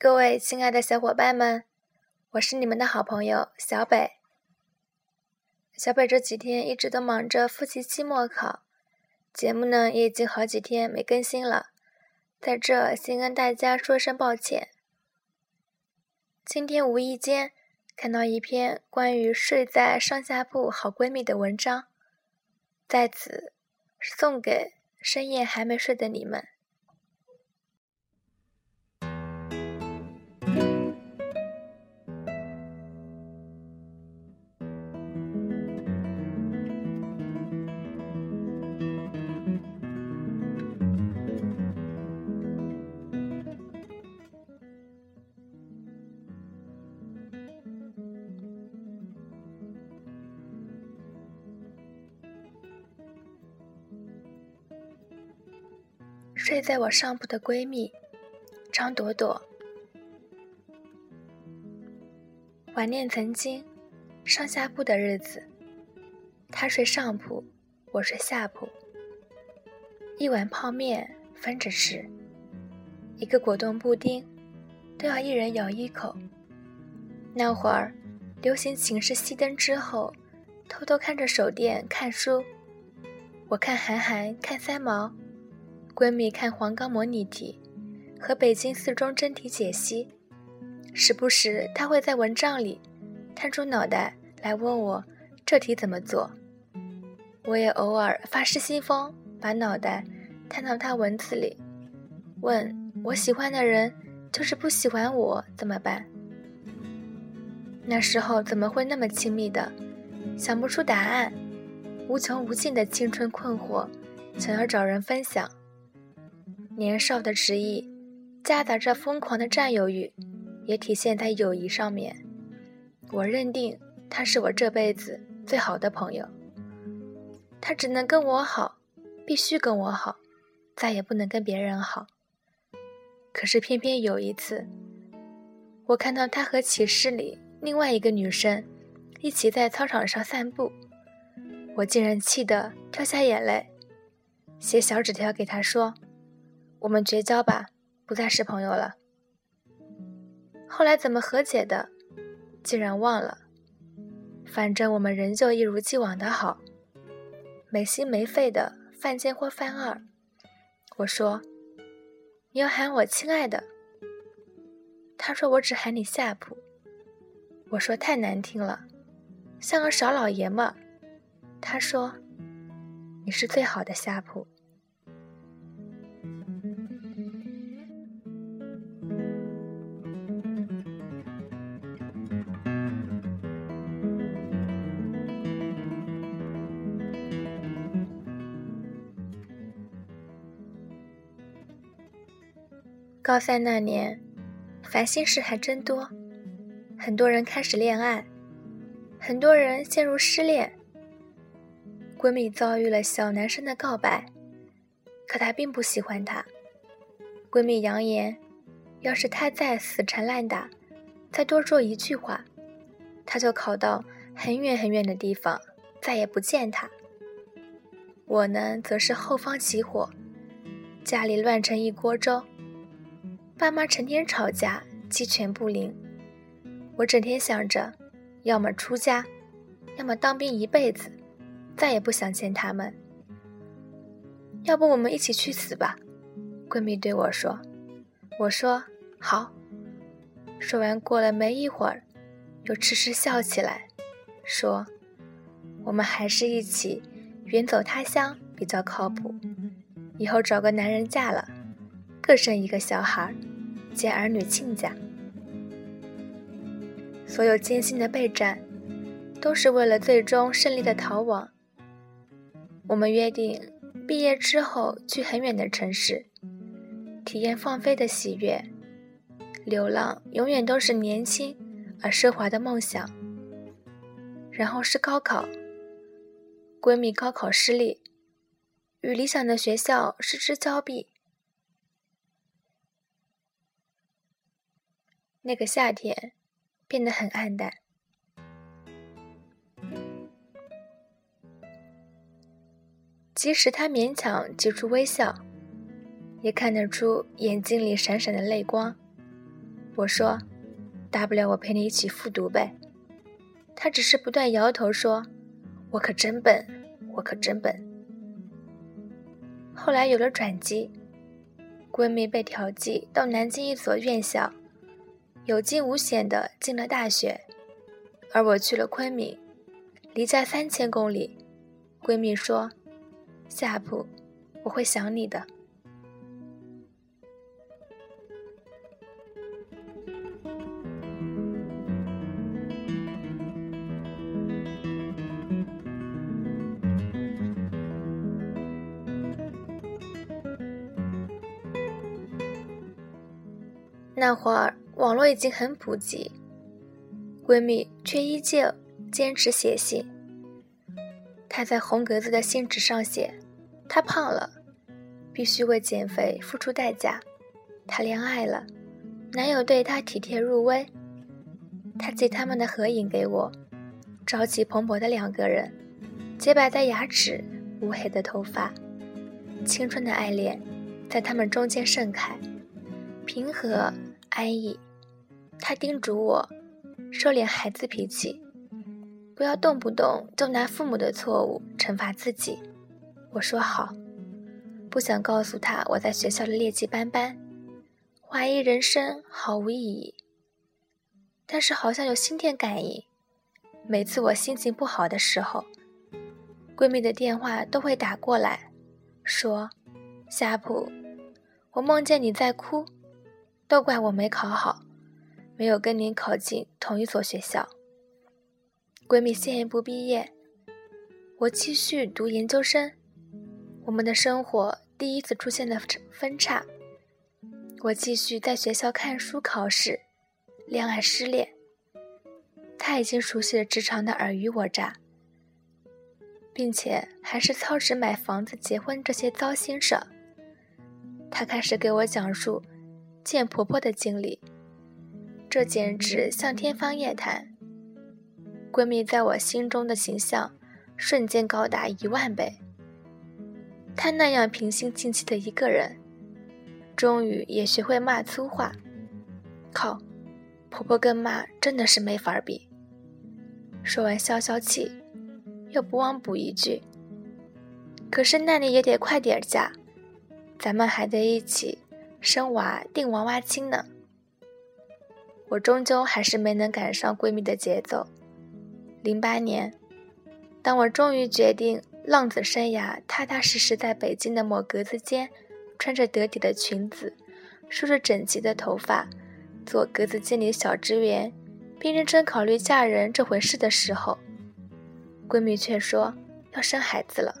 各位亲爱的小伙伴们，我是你们的好朋友小北。小北这几天一直都忙着复习期末考，节目呢也已经好几天没更新了，在这先跟大家说声抱歉。今天无意间看到一篇关于睡在上下铺好闺蜜的文章，在此送给深夜还没睡的你们。睡在我上铺的闺蜜张朵朵，怀念曾经上下铺的日子。她睡上铺，我睡下铺。一碗泡面分着吃，一个果冻布丁都要一人咬一口。那会儿流行寝室熄灯之后，偷偷看着手电看书。我看韩寒，看三毛。闺蜜看黄冈模拟题和北京四中真题解析，时不时她会在文章里探出脑袋来问我这题怎么做。我也偶尔发失心疯，把脑袋探到她文字里，问我喜欢的人就是不喜欢我怎么办？那时候怎么会那么亲密的，想不出答案，无穷无尽的青春困惑，想要找人分享。年少的执意，夹杂着疯狂的占有欲，也体现在友谊上面。我认定他是我这辈子最好的朋友，他只能跟我好，必须跟我好，再也不能跟别人好。可是偏偏有一次，我看到他和寝室里另外一个女生一起在操场上散步，我竟然气得掉下眼泪，写小纸条给他说。我们绝交吧，不再是朋友了。后来怎么和解的，竟然忘了。反正我们仍旧一如既往的好，没心没肺的犯贱或犯二。我说：“你要喊我亲爱的。”他说：“我只喊你下铺。”我说：“太难听了，像个少老爷们。”他说：“你是最好的下铺。”高三那年，烦心事还真多，很多人开始恋爱，很多人陷入失恋。闺蜜遭遇了小男生的告白，可她并不喜欢他。闺蜜扬言，要是他再死缠烂打，再多说一句话，她就考到很远很远的地方，再也不见他。我呢，则是后方起火，家里乱成一锅粥。爸妈成天吵架，鸡犬不宁。我整天想着，要么出家，要么当兵一辈子，再也不想见他们。要不我们一起去死吧？闺蜜对我说。我说好。说完，过了没一会儿，又痴痴笑起来，说：“我们还是一起远走他乡比较靠谱。以后找个男人嫁了。”各生一个小孩，接儿女亲家。所有艰辛的备战，都是为了最终胜利的逃亡。我们约定，毕业之后去很远的城市，体验放飞的喜悦。流浪永远都是年轻而奢华的梦想。然后是高考，闺蜜高考失利，与理想的学校失之交臂。那个夏天变得很暗淡，即使他勉强挤出微笑，也看得出眼睛里闪闪的泪光。我说：“大不了我陪你一起复读呗。”他只是不断摇头说：“我可真笨，我可真笨。”后来有了转机，闺蜜被调剂到南京一所院校，有惊无险的进了大学，而我去了昆明，离家三千公里。闺蜜说：“夏普，我会想你的。”那会儿网络已经很普及，闺蜜却依旧坚持写信。她在红格子的信纸上写：“她胖了，必须为减肥付出代价；她恋爱了，男友对她体贴入微。她寄他们的合影给我，朝气蓬勃的两个人，洁白的牙齿，乌黑的头发，青春的爱恋在他们中间盛开，平和。”安逸，他叮嘱我收敛孩子脾气，不要动不动就拿父母的错误惩罚自己。我说好，不想告诉他我在学校的劣迹斑斑，怀疑人生毫无意义。但是好像有心电感应，每次我心情不好的时候，闺蜜的电话都会打过来，说：“夏普，我梦见你在哭。”都怪我没考好，没有跟您考进同一所学校。闺蜜先一步毕业，我继续读研究生，我们的生活第一次出现了分叉。我继续在学校看书考试，恋爱失恋。他已经熟悉了职场的尔虞我诈，并且还是操持买房子、结婚这些糟心事。他开始给我讲述。见婆婆的经历，这简直像天方夜谭。闺蜜在我心中的形象瞬间高达一万倍。她那样平心静气的一个人，终于也学会骂粗话。靠，婆婆跟妈真的是没法比。说完消消气，又不忘补一句：“可是那你也得快点嫁，咱们还得一起。”生娃定娃娃亲呢，我终究还是没能赶上闺蜜的节奏。零八年，当我终于决定浪子生涯，踏踏实实在北京的某格子间，穿着得体的裙子，梳着整齐的头发，做格子间里的小职员，并认真考虑嫁人这回事的时候，闺蜜却说要生孩子了。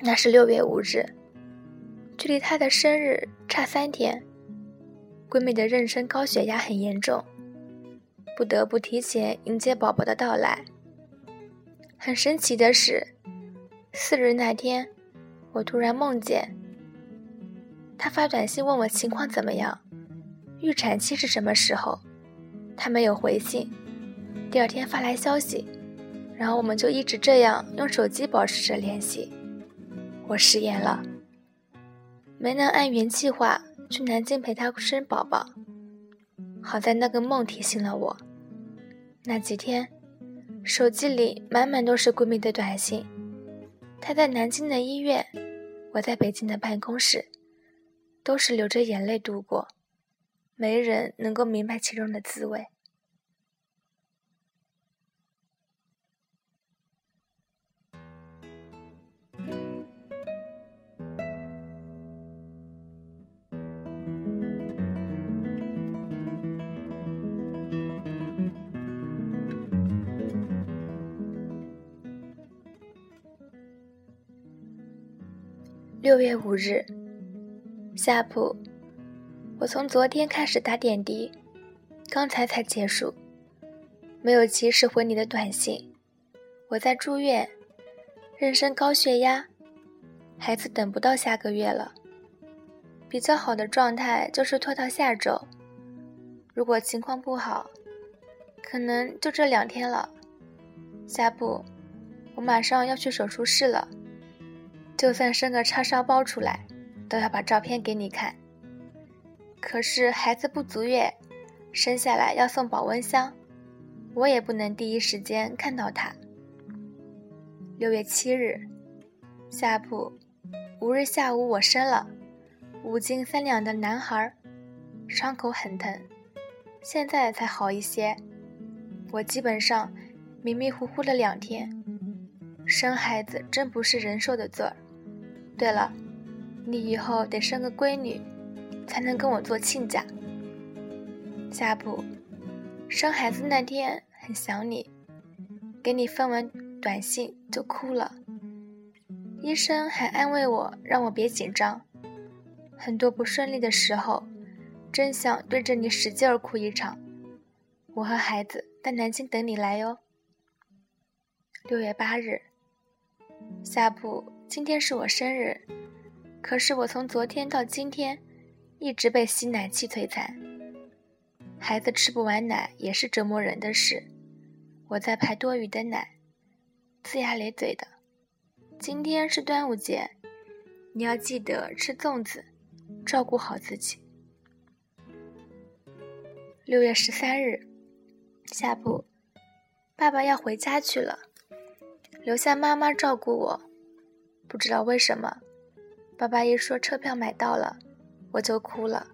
那是六月五日。距离她的生日差三天，闺蜜的妊娠高血压很严重，不得不提前迎接宝宝的到来。很神奇的是，四日那天，我突然梦见她发短信问我情况怎么样，预产期是什么时候，她没有回信。第二天发来消息，然后我们就一直这样用手机保持着联系。我食言了。没能按原计划去南京陪她生宝宝，好在那个梦提醒了我。那几天，手机里满满都是闺蜜的短信。她在南京的医院，我在北京的办公室，都是流着眼泪度过，没人能够明白其中的滋味。六月五日，夏普，我从昨天开始打点滴，刚才才结束，没有及时回你的短信。我在住院，妊娠高血压，孩子等不到下个月了。比较好的状态就是拖到下周，如果情况不好，可能就这两天了。夏普，我马上要去手术室了。就算生个叉烧包出来，都要把照片给你看。可是孩子不足月，生下来要送保温箱，我也不能第一时间看到他。六月七日，下铺，五日下午我生了五斤三两的男孩，伤口很疼，现在才好一些。我基本上迷迷糊糊了两天，生孩子真不是人受的罪儿。对了，你以后得生个闺女，才能跟我做亲家。下铺，生孩子那天很想你，给你发完短信就哭了。医生还安慰我，让我别紧张。很多不顺利的时候，真想对着你使劲儿哭一场。我和孩子在南京等你来哟。六月八日，下铺，今天是我生日，可是我从昨天到今天一直被吸奶器摧残。孩子吃不完奶也是折磨人的事，我在排多余的奶，龇牙咧嘴的。今天是端午节，你要记得吃粽子，照顾好自己。六月十三日。下铺，爸爸要回家去了，留下妈妈照顾我。不知道为什么，爸爸一说车票买到了，我就哭了。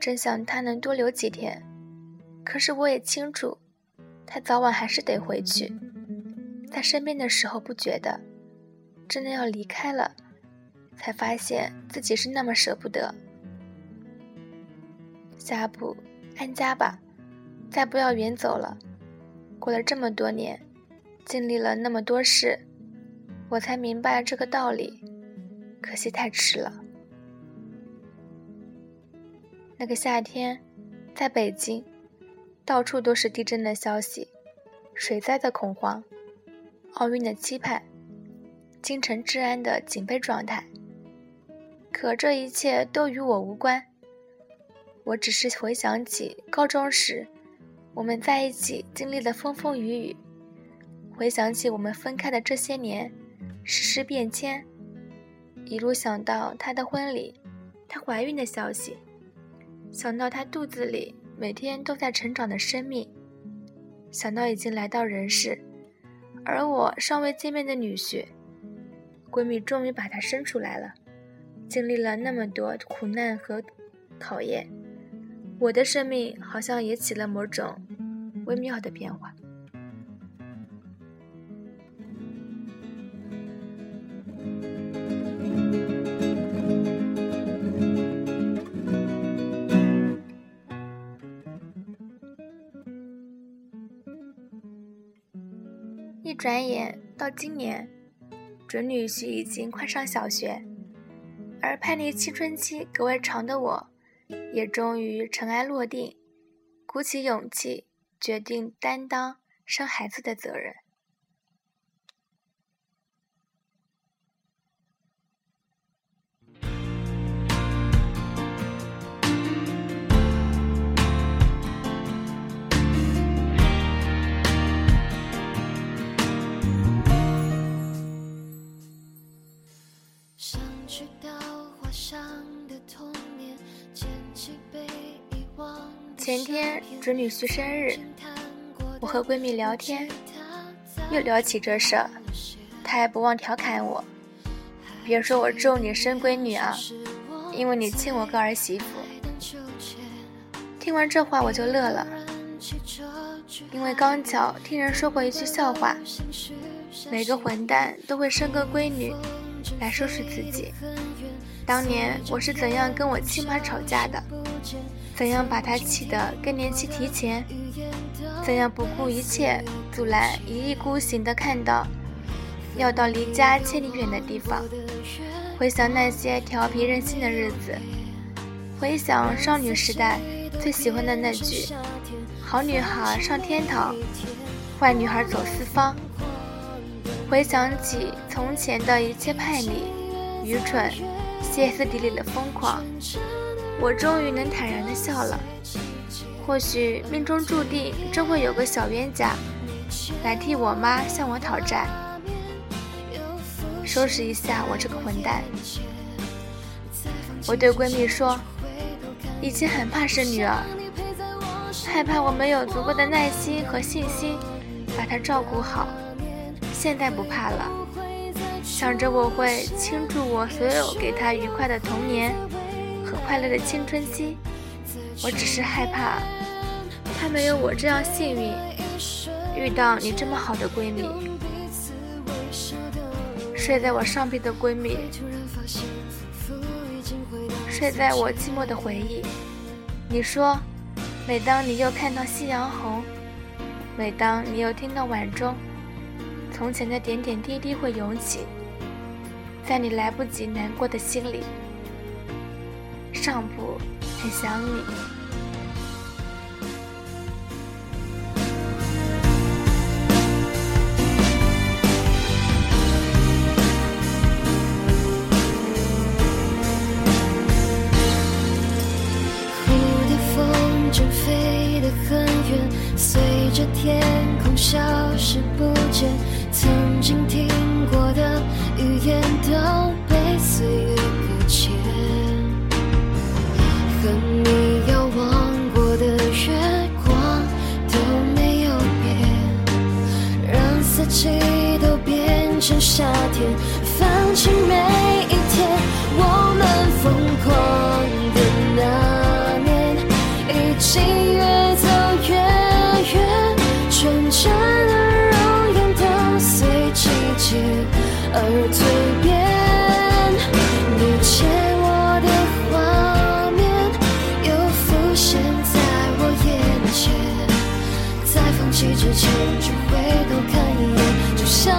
真想他能多留几天，可是我也清楚，他早晚还是得回去。在身边的时候不觉得，真的要离开了，才发现自己是那么舍不得。下步，安家吧。再不要远走了。过了这么多年，经历了那么多事，我才明白这个道理。可惜太迟了。那个夏天，在北京，到处都是地震的消息，水灾的恐慌，奥运的期盼，京城治安的警备状态。可这一切都与我无关。我只是回想起高中时。我们在一起经历的风风雨雨，回想起我们分开的这些年，世事变迁，一路想到她的婚礼，她怀孕的消息，想到她肚子里每天都在成长的生命，想到已经来到人世，而我尚未见面的女婿，闺蜜终于把她生出来了，经历了那么多苦难和考验。我的生命好像也起了某种微妙的变化。转眼到今年，准女婿已经快上小学，而叛逆青春期格外长的我。也终于尘埃落定，鼓起勇气，决定担当生孩子的责任。前天准女婿生日，我和闺蜜聊天，又聊起这事儿，她还不忘调侃我：“别说我咒你生闺女啊，因为你欠我个儿媳妇。”听完这话我就乐了，因为刚巧听人说过一句笑话：每个混蛋都会生个闺女来收拾自己。当年我是怎样跟我亲妈吵架的？怎样把她气得更年期提前？怎样不顾一切阻拦，一意孤行的看到要到离家千里远的地方？回想那些调皮任性的日子，回想少女时代最喜欢的那句“好女孩上天堂，坏女孩走四方”，回想起从前的一切叛逆、愚蠢、歇斯底里的疯狂。我终于能坦然地笑了。或许命中注定，真会有个小冤家来替我妈向我讨债，收拾一下我这个混蛋。我对闺蜜说：“以前很怕生女儿，害怕我没有足够的耐心和信心把她照顾好。现在不怕了，想着我会倾注我所有给她愉快的童年和快乐的青春期。我只是害怕她没有我这样幸运，遇到你这么好的闺蜜。睡在我上臂的闺蜜，睡在我寂寞的回忆。你说，每当你又看到夕阳红，每当你又听到晚钟，从前的点点滴滴会涌起，在你来不及难过的心里。上铺很想你。天空消失不见，变成夏天，放弃每一天，我们疯狂的那年已经越走越远。纯真的容颜都随季节而蜕变，你牵我的画面又浮现在我眼前，在放弃之前就回头看一眼，就像